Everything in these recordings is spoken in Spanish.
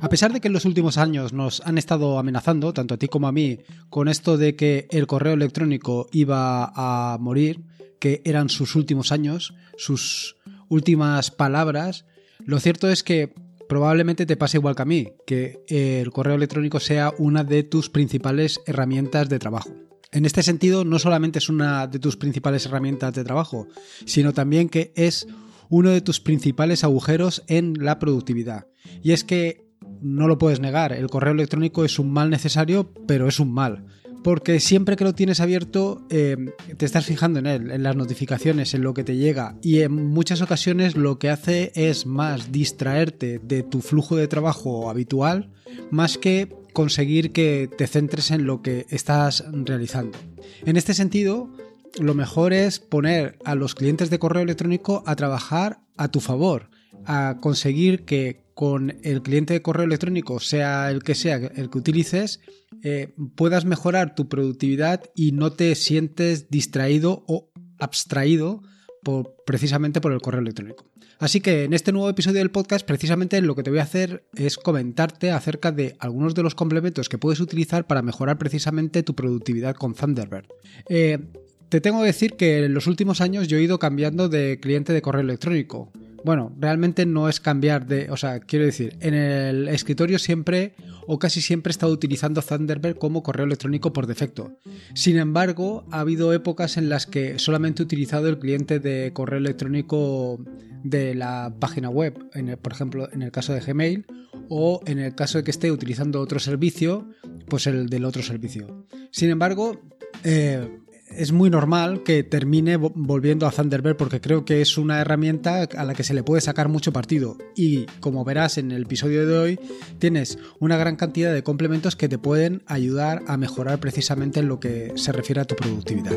A pesar de que en los últimos años nos han estado amenazando, tanto a ti como a mí, con esto de que el correo electrónico iba a morir, que eran sus últimos años, sus últimas palabras, lo cierto es que probablemente te pase igual que a mí, que el correo electrónico sea una de tus principales herramientas de trabajo. En este sentido, no solamente es una de tus principales herramientas de trabajo, sino también que es uno de tus principales agujeros en la productividad. Y es que no lo puedes negar, el correo electrónico es un mal necesario, pero es un mal. Porque siempre que lo tienes abierto, eh, te estás fijando en él, en las notificaciones, en lo que te llega. Y en muchas ocasiones lo que hace es más distraerte de tu flujo de trabajo habitual, más que conseguir que te centres en lo que estás realizando. En este sentido, lo mejor es poner a los clientes de correo electrónico a trabajar a tu favor, a conseguir que con el cliente de correo electrónico, sea el que sea el que utilices, eh, puedas mejorar tu productividad y no te sientes distraído o abstraído por, precisamente por el correo electrónico. Así que en este nuevo episodio del podcast, precisamente lo que te voy a hacer es comentarte acerca de algunos de los complementos que puedes utilizar para mejorar precisamente tu productividad con Thunderbird. Eh, te tengo que decir que en los últimos años yo he ido cambiando de cliente de correo electrónico. Bueno, realmente no es cambiar de, o sea, quiero decir, en el escritorio siempre o casi siempre he estado utilizando Thunderbird como correo electrónico por defecto. Sin embargo, ha habido épocas en las que solamente he utilizado el cliente de correo electrónico de la página web, por ejemplo, en el caso de Gmail, o en el caso de que esté utilizando otro servicio, pues el del otro servicio. Sin embargo, eh, es muy normal que termine volviendo a Thunderbird porque creo que es una herramienta a la que se le puede sacar mucho partido. Y como verás en el episodio de hoy, tienes una gran cantidad de complementos que te pueden ayudar a mejorar precisamente en lo que se refiere a tu productividad.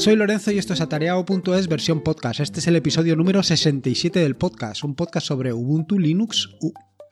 Soy Lorenzo y esto es atareado.es versión podcast. Este es el episodio número 67 del podcast, un podcast sobre Ubuntu, Linux,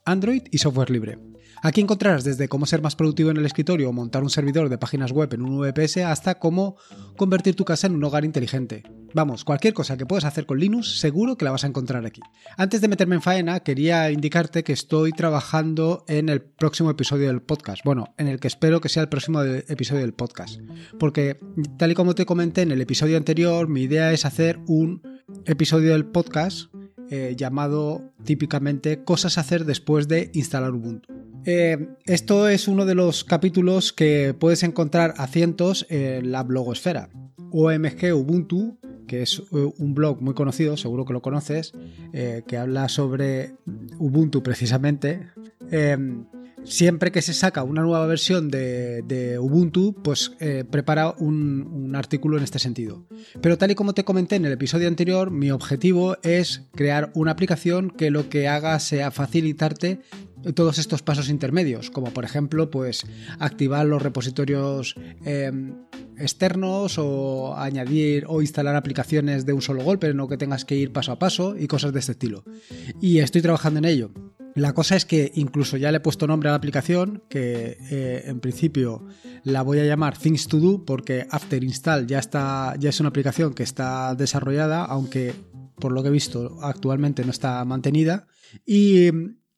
Android y software libre. Aquí encontrarás desde cómo ser más productivo en el escritorio o montar un servidor de páginas web en un VPS hasta cómo convertir tu casa en un hogar inteligente. Vamos, cualquier cosa que puedas hacer con Linux seguro que la vas a encontrar aquí. Antes de meterme en faena, quería indicarte que estoy trabajando en el próximo episodio del podcast. Bueno, en el que espero que sea el próximo episodio del podcast. Porque, tal y como te comenté en el episodio anterior, mi idea es hacer un episodio del podcast eh, llamado típicamente Cosas a hacer después de instalar Ubuntu. Eh, esto es uno de los capítulos que puedes encontrar a cientos en la blogosfera. OMG Ubuntu, que es eh, un blog muy conocido, seguro que lo conoces, eh, que habla sobre Ubuntu precisamente. siempre que se saca una nueva versión de, Ubuntu, pues prepara un, un, artículo en este sentido. Pero tal y como te comenté en el episodio anterior, mi objetivo es crear una aplicación que lo que haga sea facilitarte todos estos pasos intermedios, como por ejemplo, pues activar los repositorios em, externos o añadir o instalar aplicaciones de un solo golpe, no que tengas que ir paso a paso y cosas de este estilo. Y estoy trabajando en ello. La cosa es que incluso ya le he puesto nombre a la aplicación, que eh, en principio la voy a llamar Things to Do porque After Install ya está, ya es una aplicación que está desarrollada, aunque por lo que he visto actualmente no está mantenida.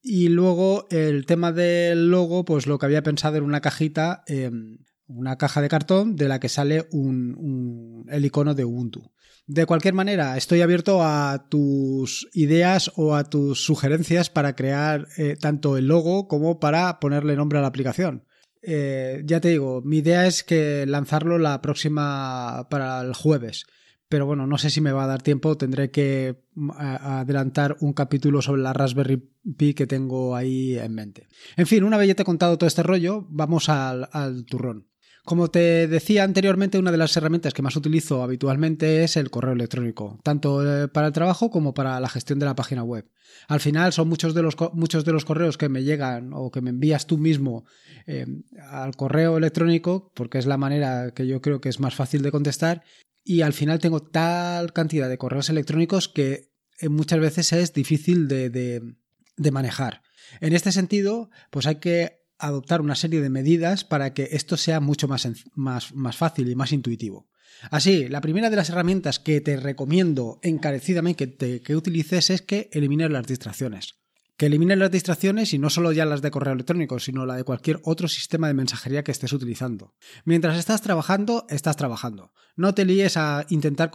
Y luego el tema del logo, pues lo que había pensado era una cajita, em, una caja de cartón de la que sale un, el icono de Ubuntu. De cualquier manera, estoy abierto a tus ideas o a tus sugerencias para crear eh, tanto el logo como para ponerle nombre a la aplicación. Eh, ya te digo, mi idea es que lanzarlo la próxima para el jueves pero bueno, no sé si me va a dar tiempo, tendré que mm, adelantar un capítulo sobre la Raspberry Pi que tengo ahí en mente. En fin, una vez ya te he contado todo este rollo, vamos al, turrón. Como te decía anteriormente, una de las herramientas que más utilizo habitualmente es el correo electrónico, tanto eh, para el trabajo como para la gestión de la página web. Al final son muchos de los, muchos de los correos que me llegan o que me envías tú mismo eh, al correo electrónico, porque es la manera que yo creo que es más fácil de contestar, y al final tengo tal cantidad de correos electrónicos que eh, muchas veces es difícil de, manejar. En este sentido, pues hay que adoptar una serie de medidas para que esto sea mucho más, más, más fácil y más intuitivo. Así, la primera de las herramientas que te recomiendo encarecidamente que, utilices es que elimines las distracciones que elimines las distracciones y no solo ya las de correo electrónico, sino la de cualquier otro sistema de mensajería que estés utilizando. Mientras estás trabajando, estás trabajando. No te líes a intentar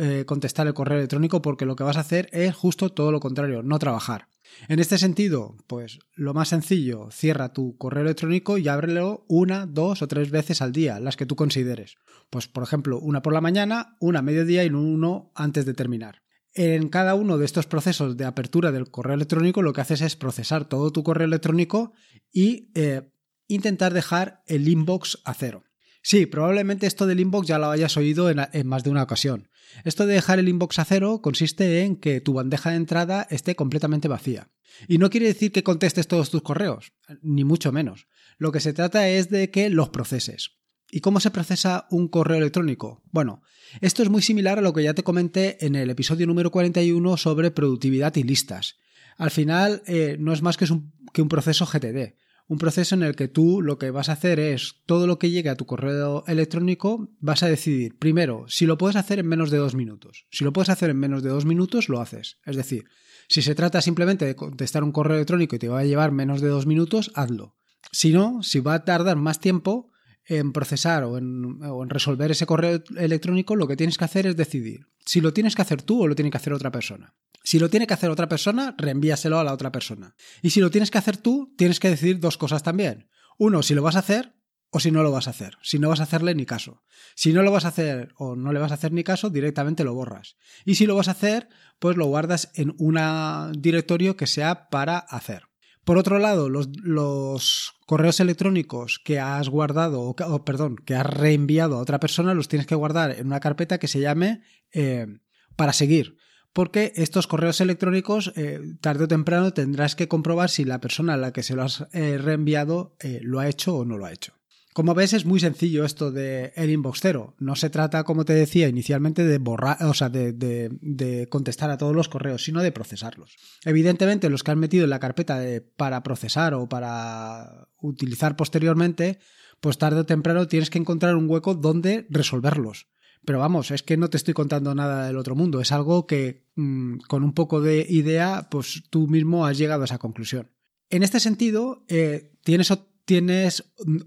eh, contestar el correo electrónico porque lo que vas a hacer es justo todo lo contrario, no trabajar. En este sentido, pues lo más sencillo, cierra tu correo electrónico y ábrelo una, dos o tres veces al día, las que tú consideres. Pues por ejemplo, una por la mañana, una a mediodía y uno antes de terminar. En cada uno de estos procesos de apertura del correo electrónico lo que haces es procesar todo tu correo electrónico y eh, intentar dejar el inbox a cero. Sí, probablemente esto del inbox ya lo hayas oído en, más de una ocasión. Esto de dejar el inbox a cero consiste en que tu bandeja de entrada esté completamente vacía. Y no quiere decir que contestes todos tus correos, ni mucho menos. Lo que se trata es de que los proceses. ¿Y cómo se procesa un correo electrónico? Bueno, esto es muy similar a lo que ya te comenté en el episodio número 41 sobre productividad y listas. Al final eh, no es más que un proceso GTD, un proceso en el que tú lo que vas a hacer es todo lo que llegue a tu correo electrónico, vas a decidir primero si lo puedes hacer en menos de dos minutos. Si lo puedes hacer en menos de dos minutos, lo haces. Es decir, si se trata simplemente de contestar un correo electrónico y te va a llevar menos de dos minutos, hazlo. Si no, si va a tardar más tiempo, en procesar o en, resolver ese correo electrónico, lo que tienes que hacer es decidir si lo tienes que hacer tú o lo tiene que hacer otra persona. Si lo tiene que hacer otra persona, reenvíaselo a la otra persona. Y si lo tienes que hacer tú, tienes que decidir dos cosas también. Uno, si lo vas a hacer o si no lo vas a hacer. Si no vas a hacerle ni caso. Si no lo vas a hacer o no le vas a hacer ni caso, directamente lo borras. Y si lo vas a hacer, pues lo guardas en un directorio que sea para hacer. Por otro lado, los, correos electrónicos que has guardado, o, perdón, que has reenviado a otra persona, los tienes que guardar en una carpeta que se llame eh, para seguir. Porque estos correos electrónicos, eh, tarde o temprano, tendrás que comprobar si la persona a la que se lo has eh, reenviado lo ha hecho o no lo ha hecho. Como ves, es muy sencillo esto de el inbox cero. No se trata, como te decía inicialmente, de borrar, o sea, de, contestar a todos los correos, sino de procesarlos. Evidentemente, los que han metido en la carpeta de, para procesar o para utilizar posteriormente, pues tarde o temprano tienes que encontrar un hueco donde resolverlos. Pero vamos, es que no te estoy contando nada del otro mundo. Es algo que mm, con un poco de idea, pues tú mismo has llegado a esa conclusión. En este sentido, eh, tienes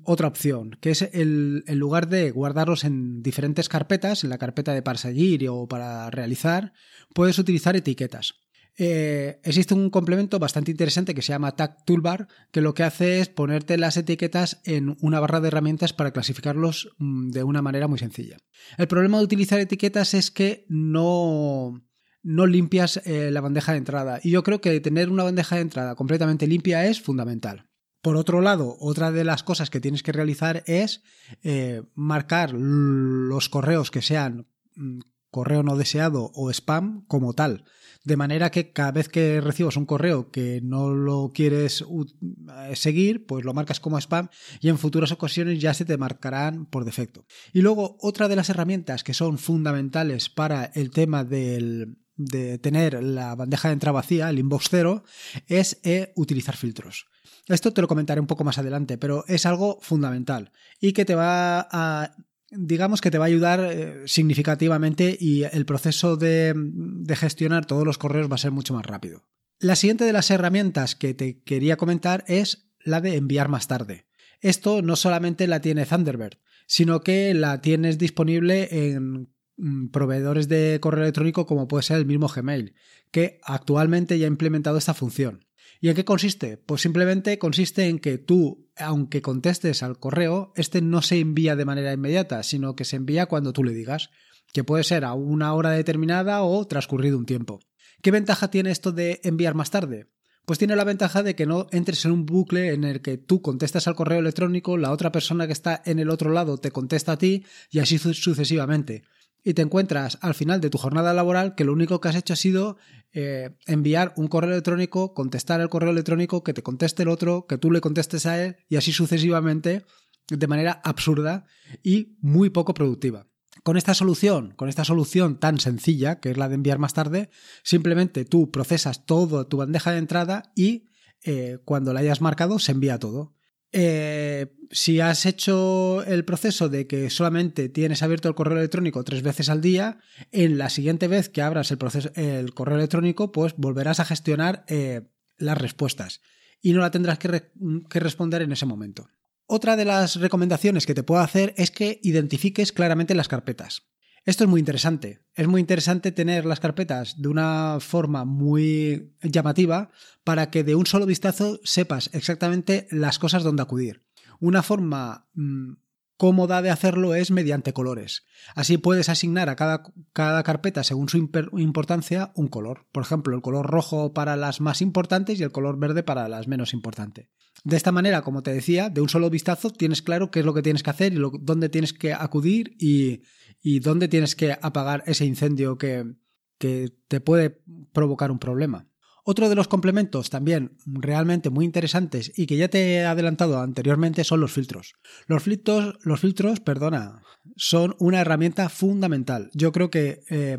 otra opción, que es el, en lugar de guardarlos en diferentes carpetas, en la carpeta de para seguir o para realizar, puedes utilizar etiquetas. Eh, existe un complemento bastante interesante que se llama Tag Toolbar, que lo que hace es ponerte las etiquetas en una barra de herramientas para clasificarlos mm, de una manera muy sencilla. El problema de utilizar etiquetas es que no, no limpias eh, la bandeja de entrada. Y yo creo que tener una bandeja de entrada completamente limpia es fundamental. Por otro lado, otra de las cosas que tienes que realizar es eh, marcar los correos que sean mm, correo no deseado o spam como tal. De manera que cada vez que recibas un correo que no lo quieres eh, seguir, pues lo marcas como spam y en futuras ocasiones ya se te marcarán por defecto. Y luego otra de las herramientas que son fundamentales para el tema del, de tener la bandeja de entrada vacía, el inbox cero, es eh, utilizar filtros. Esto te lo comentaré un poco más adelante, pero es algo fundamental y que te va a digamos que te va a ayudar eh, significativamente y el proceso de, de, gestionar todos los correos va a ser mucho más rápido. La siguiente de las herramientas que te quería comentar es la de enviar más tarde. Esto no solamente la tiene Thunderbird, sino que la tienes disponible en Mm, proveedores de correo electrónico como puede ser el mismo Gmail, que actualmente ya ha implementado esta función. ¿Y en qué consiste? Pues simplemente consiste en que tú, aunque contestes al correo, este no se envía de manera inmediata, sino que se envía cuando tú le digas, que puede ser a una hora determinada o transcurrido un tiempo. ¿Qué ventaja tiene esto de enviar más tarde? Pues tiene la ventaja de que no entres en un bucle en el que tú contestas al correo electrónico, la otra persona que está en el otro lado te contesta a ti y así sucesivamente y te encuentras al final de tu jornada laboral que lo único que has hecho ha sido eh, enviar un correo electrónico, contestar el correo electrónico, que te conteste el otro, que tú le contestes a él y así sucesivamente de manera absurda y muy poco productiva. Con esta solución, con esta solución tan sencilla, que es la de enviar más tarde, simplemente tú procesas todo tu bandeja de entrada y eh, cuando la hayas marcado se envía todo. Eh, si has hecho el proceso de que solamente tienes abierto el correo electrónico tres veces al día, en la siguiente vez que abras el, proceso, el correo electrónico, pues volverás a gestionar eh, las respuestas y no la tendrás que, que responder en ese momento. Otra de las recomendaciones que te puedo hacer es que identifiques claramente las carpetas. Esto es muy interesante. Es muy interesante tener las carpetas de una forma muy llamativa para que de un solo vistazo sepas exactamente las cosas donde acudir. Una forma mm, cómoda de hacerlo es mediante colores. Así puedes asignar a cada, cada, carpeta, según su importancia, un color. Por ejemplo, el color rojo para las más importantes y el color verde para las menos importantes. De esta manera, como te decía, de un solo vistazo tienes claro qué es lo que tienes que hacer y dónde tienes que acudir y, y dónde tienes que apagar ese incendio que, que te puede provocar un problema. Otro de los complementos también realmente muy interesantes y que ya te he adelantado anteriormente son los filtros. Los filtros, los filtros perdona, son una herramienta fundamental. Yo creo que eh,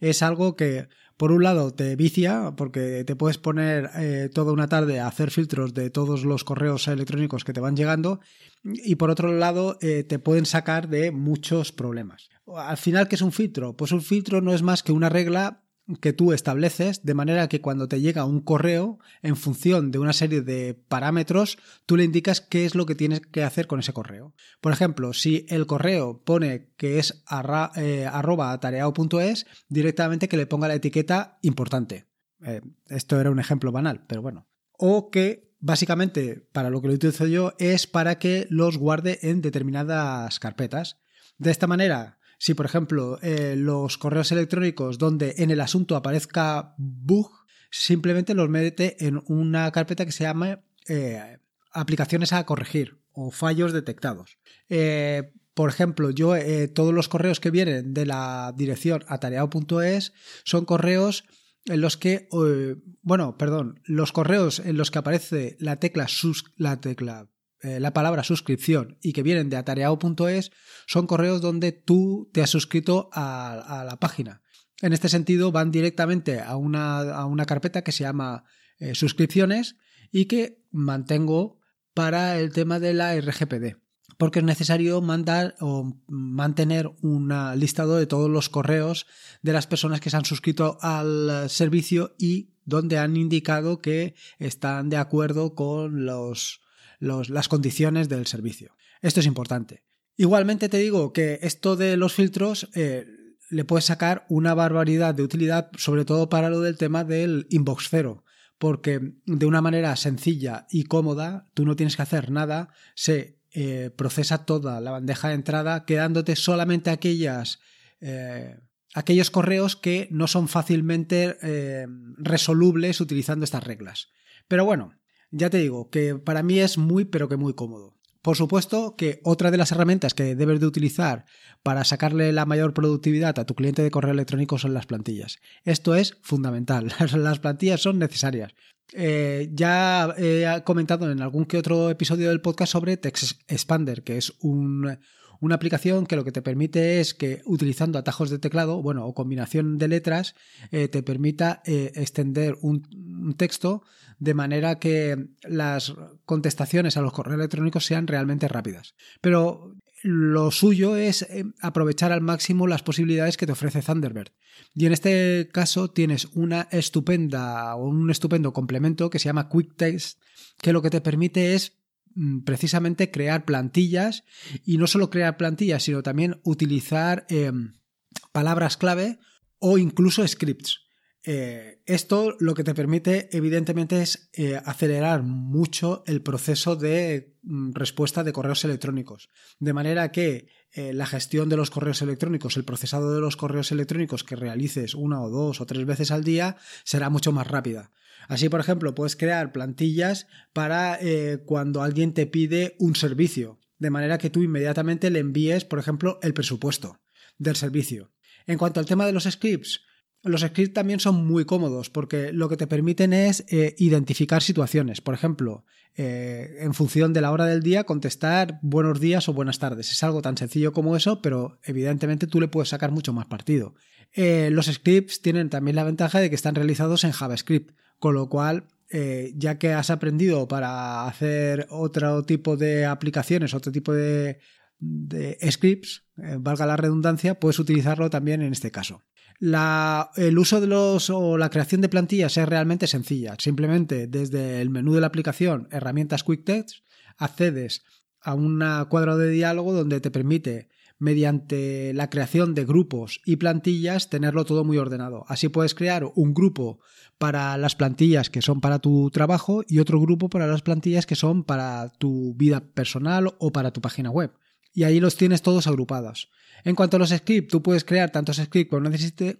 es algo que por un lado te vicia porque te puedes poner eh, toda una tarde a hacer filtros de todos los correos electrónicos que te van llegando y por otro lado eh, te pueden sacar de muchos problemas. Al final, ¿qué es un filtro? Pues un filtro no es más que una regla que tú estableces de manera que cuando te llega un correo, en función de una serie de parámetros, tú le indicas qué es lo que tienes que hacer con ese correo. Por ejemplo, si el correo pone que es eh, arroba atareado.es, directamente que le ponga la etiqueta importante. Eh, esto era un ejemplo banal, pero bueno. O que básicamente para lo que lo utilizo yo es para que los guarde en determinadas carpetas. De esta manera, si, por ejemplo, eh, los correos electrónicos donde en el asunto aparezca bug, simplemente los mete en una carpeta que se llama eh, aplicaciones a corregir o fallos detectados. Eh, por ejemplo, yo todos los correos que vienen de la dirección atareado.es son correos en los que, bueno, perdón, los correos en los que aparece la tecla sus, la tecla eh, la palabra suscripción y que vienen de atareado.es son correos donde tú te has suscrito a, la página. En este sentido, van directamente a una, carpeta que se llama eh, suscripciones y que mantengo para el tema de la RGPD. Porque es necesario mandar o mantener un listado de todos los correos de las personas que se han suscrito al servicio y donde han indicado que están de acuerdo con los, las condiciones del servicio. Esto es importante. Igualmente te digo que esto de los filtros eh, le puedes sacar una barbaridad de utilidad, sobre todo para lo del tema del inbox cero, porque de una manera sencilla y cómoda, tú no tienes que hacer nada, se eh, procesa toda la bandeja de entrada, quedándote solamente aquellas, eh, aquellos correos que no son fácilmente resolubles utilizando estas reglas. Pero bueno, ya te digo que para mí es muy pero que muy cómodo. Por supuesto que otra de las herramientas que debes de utilizar para sacarle la mayor productividad a tu cliente de correo electrónico son las plantillas. Esto es fundamental. Las plantillas son necesarias. Eh, ya he comentado en algún que otro episodio del podcast sobre Text Expander, que es un, una aplicación que lo que te permite es que utilizando atajos de teclado, bueno, o combinación de letras, eh, te permita eh, extender un, texto de manera que las contestaciones a los correos electrónicos sean realmente rápidas. Pero lo suyo es eh, aprovechar al máximo las posibilidades que te ofrece Thunderbird. Y en este caso tienes una estupenda o un estupendo complemento que se llama QuickText, que lo que te permite es precisamente crear plantillas y no solo crear plantillas, sino también utilizar em, palabras clave o incluso scripts. Eh, esto lo que te permite evidentemente es eh, acelerar mucho el proceso de mm, respuesta de correos electrónicos. De manera que eh, la gestión de los correos electrónicos, el procesado de los correos electrónicos que realices una o dos o tres veces al día será mucho más rápida. Así, por ejemplo, puedes crear plantillas para eh, cuando alguien te pide un servicio, de manera que tú inmediatamente le envíes, por ejemplo, el presupuesto del servicio. En cuanto al tema de los scripts, los scripts también son muy cómodos porque lo que te permiten es eh, identificar situaciones. Por ejemplo, eh, en función de la hora del día, contestar buenos días o buenas tardes. Es algo tan sencillo como eso, pero evidentemente tú le puedes sacar mucho más partido. los scripts tienen también la ventaja de que están realizados en JavaScript, con lo cual eh, ya que has aprendido para hacer otro tipo de aplicaciones, otro tipo de, scripts, eh, valga la redundancia, puedes utilizarlo también en este caso. el uso de los o la creación de plantillas es realmente sencilla. Simplemente desde el menú de la aplicación, herramientas Quick Text, accedes a un cuadro de diálogo donde te permite mediante la creación de grupos y plantillas tenerlo todo muy ordenado. Así puedes crear un grupo para las plantillas que son para tu trabajo y otro grupo para las plantillas que son para tu vida personal o para tu página web. Y ahí los tienes todos agrupados. En cuanto a los scripts, tú puedes crear tantos scripts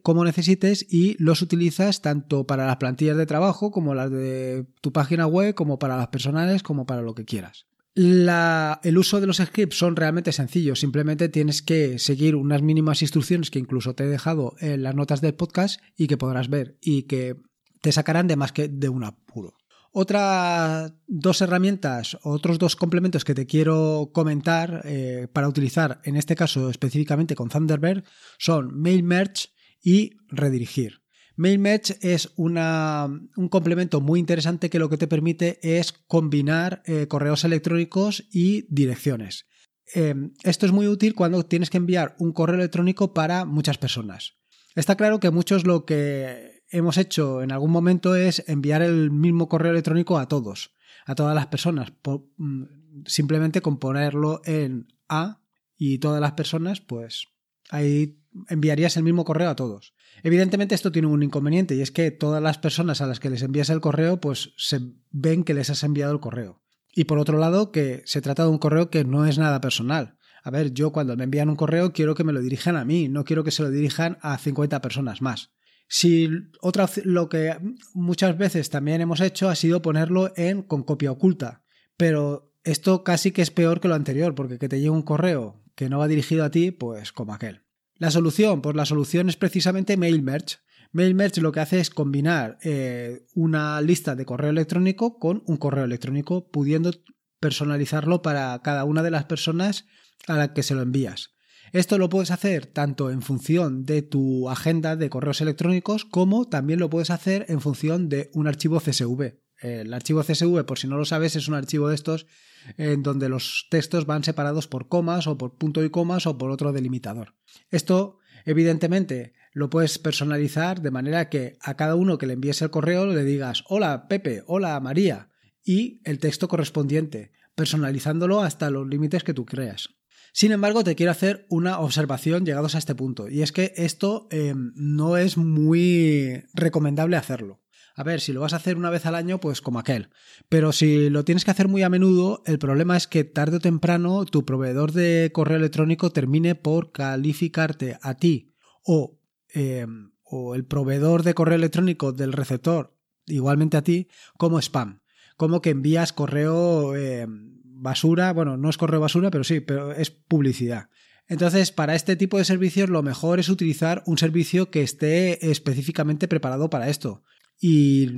como necesites y los utilizas tanto para las plantillas de trabajo como las de tu página web, como para las personales, como para lo que quieras el uso de los scripts son realmente sencillos, simplemente tienes que seguir unas mínimas instrucciones que incluso te he dejado en las notas del podcast y que podrás ver y que te sacarán de más que de un apuro. Otras dos herramientas, otros dos complementos que te quiero comentar eh, para utilizar, en este caso específicamente con Thunderbird, son Mail Merge y Redirigir. MailMatch es un complemento muy interesante que lo que te permite es combinar eh, correos electrónicos y direcciones. Em, esto es muy útil cuando tienes que enviar un correo electrónico para muchas personas. Está claro que muchos lo que hemos hecho en algún momento es enviar el mismo correo electrónico a todos, a todas las personas, mm, simplemente con ponerlo en A y todas las personas, pues ahí enviarías el mismo correo a todos. Evidentemente esto tiene un inconveniente y es que todas las personas a las que les envías el correo pues se ven que les has enviado el correo. Y por otro lado que se trata de un correo que no es nada personal. A ver, yo cuando me envían un correo quiero que me lo dirijan a mí, no quiero que se lo dirijan a 50 personas más. Si otra lo que muchas veces también hemos hecho ha sido ponerlo en con copia oculta, pero esto casi que es peor que lo anterior, porque que te llegue un correo que no va dirigido a ti, pues como aquel. La solución, pues la solución es precisamente MailMerge. MailMerge lo que hace es combinar eh, una lista de correo electrónico con un correo electrónico, pudiendo personalizarlo para cada una de las personas a las que se lo envías. Esto lo puedes hacer tanto en función de tu agenda de correos electrónicos como también lo puedes hacer en función de un archivo CSV. El archivo CSV, por si no lo sabes, es un archivo de estos en donde los textos van separados por comas o por punto y comas o por otro delimitador. Esto, evidentemente, lo puedes personalizar de manera que a cada uno que le envíes el correo le digas hola Pepe, hola María y el texto correspondiente, personalizándolo hasta los límites que tú creas. Sin embargo, te quiero hacer una observación llegados a este punto, y es que esto eh, no es muy recomendable hacerlo. A ver, si lo vas a hacer una vez al año, pues como aquel. Pero si lo tienes que hacer muy a menudo, el problema es que tarde o temprano tu proveedor de correo electrónico termine por calificarte a ti o, em, o el proveedor de correo electrónico del receptor, igualmente a ti, como spam. Como que envías correo em, basura, bueno, no es correo basura, pero sí, pero es publicidad. Entonces, para este tipo de servicios lo mejor es utilizar un servicio que esté específicamente preparado para esto y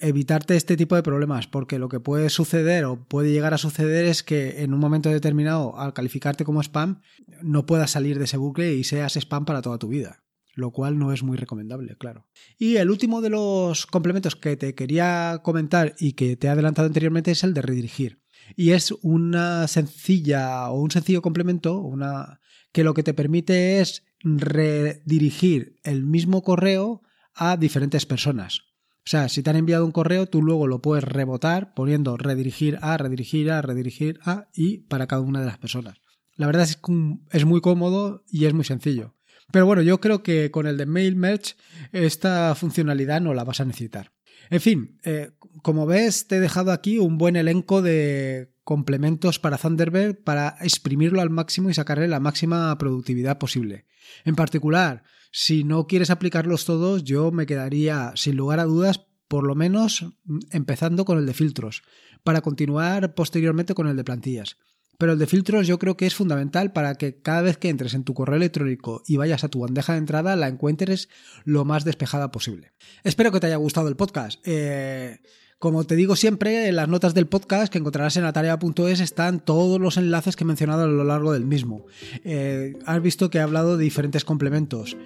evitarte este tipo de problemas, porque lo que puede suceder o puede llegar a suceder es que en un momento determinado, al calificarte como spam, no puedas salir de ese bucle y seas spam para toda tu vida, lo cual no es muy recomendable, claro. Y el último de los complementos que te quería comentar y que te he adelantado anteriormente es el de redirigir. Y es una sencilla o un sencillo complemento, una que lo que te permite es redirigir el mismo correo a diferentes personas. O sea, si te han enviado un correo, tú luego lo puedes rebotar poniendo redirigir a, redirigir a, redirigir a y para cada una de las personas. La verdad es que es muy cómodo y es muy sencillo. Pero bueno, yo creo que con el de Mail Merge esta funcionalidad no la vas a necesitar. En fin, eh, como ves, te he dejado aquí un buen elenco de complementos para Thunderbird para exprimirlo al máximo y sacarle la máxima productividad posible. En particular, si no quieres aplicarlos todos, yo me quedaría, sin lugar a dudas, por lo menos empezando con el de filtros, para continuar posteriormente con el de plantillas. Pero el de filtros yo creo que es fundamental para que cada vez que entres en tu correo electrónico y vayas a tu bandeja de entrada la encuentres lo más despejada posible. Espero que te haya gustado el podcast. Eh, como te digo siempre, en las notas del podcast que encontrarás en atarea.es están todos los enlaces que he mencionado a lo largo del mismo. Eh, has visto que he hablado de diferentes complementos.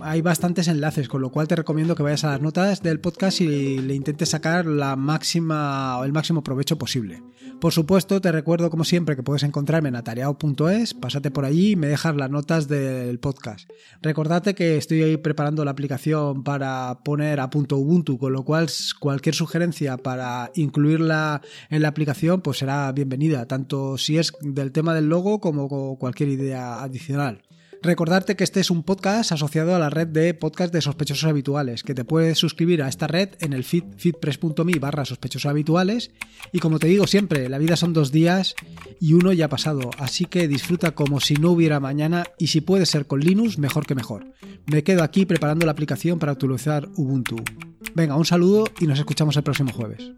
hay bastantes enlaces, con lo cual te recomiendo que vayas a las notas del podcast y le intentes sacar la máxima el máximo provecho posible. Por supuesto, te recuerdo como siempre que puedes encontrarme en atareado.es, pásate por allí y me dejas las notas del podcast. Recordate que estoy ahí preparando la aplicación para poner a punto Ubuntu, con lo cual cualquier sugerencia para incluirla en la aplicación pues será bienvenida, tanto si es del tema del logo como cualquier idea adicional. Recordarte que este es un podcast asociado a la red de podcast de sospechosos habituales, que te puedes suscribir a esta red en el feed feedpress.me barra sospechosos habituales. Y como te digo siempre, la vida son dos días y uno ya ha pasado, así que disfruta como si no hubiera mañana y si puede ser con Linux, mejor que mejor. Me quedo aquí preparando la aplicación para utilizar Ubuntu. Venga, un saludo y nos escuchamos el próximo jueves.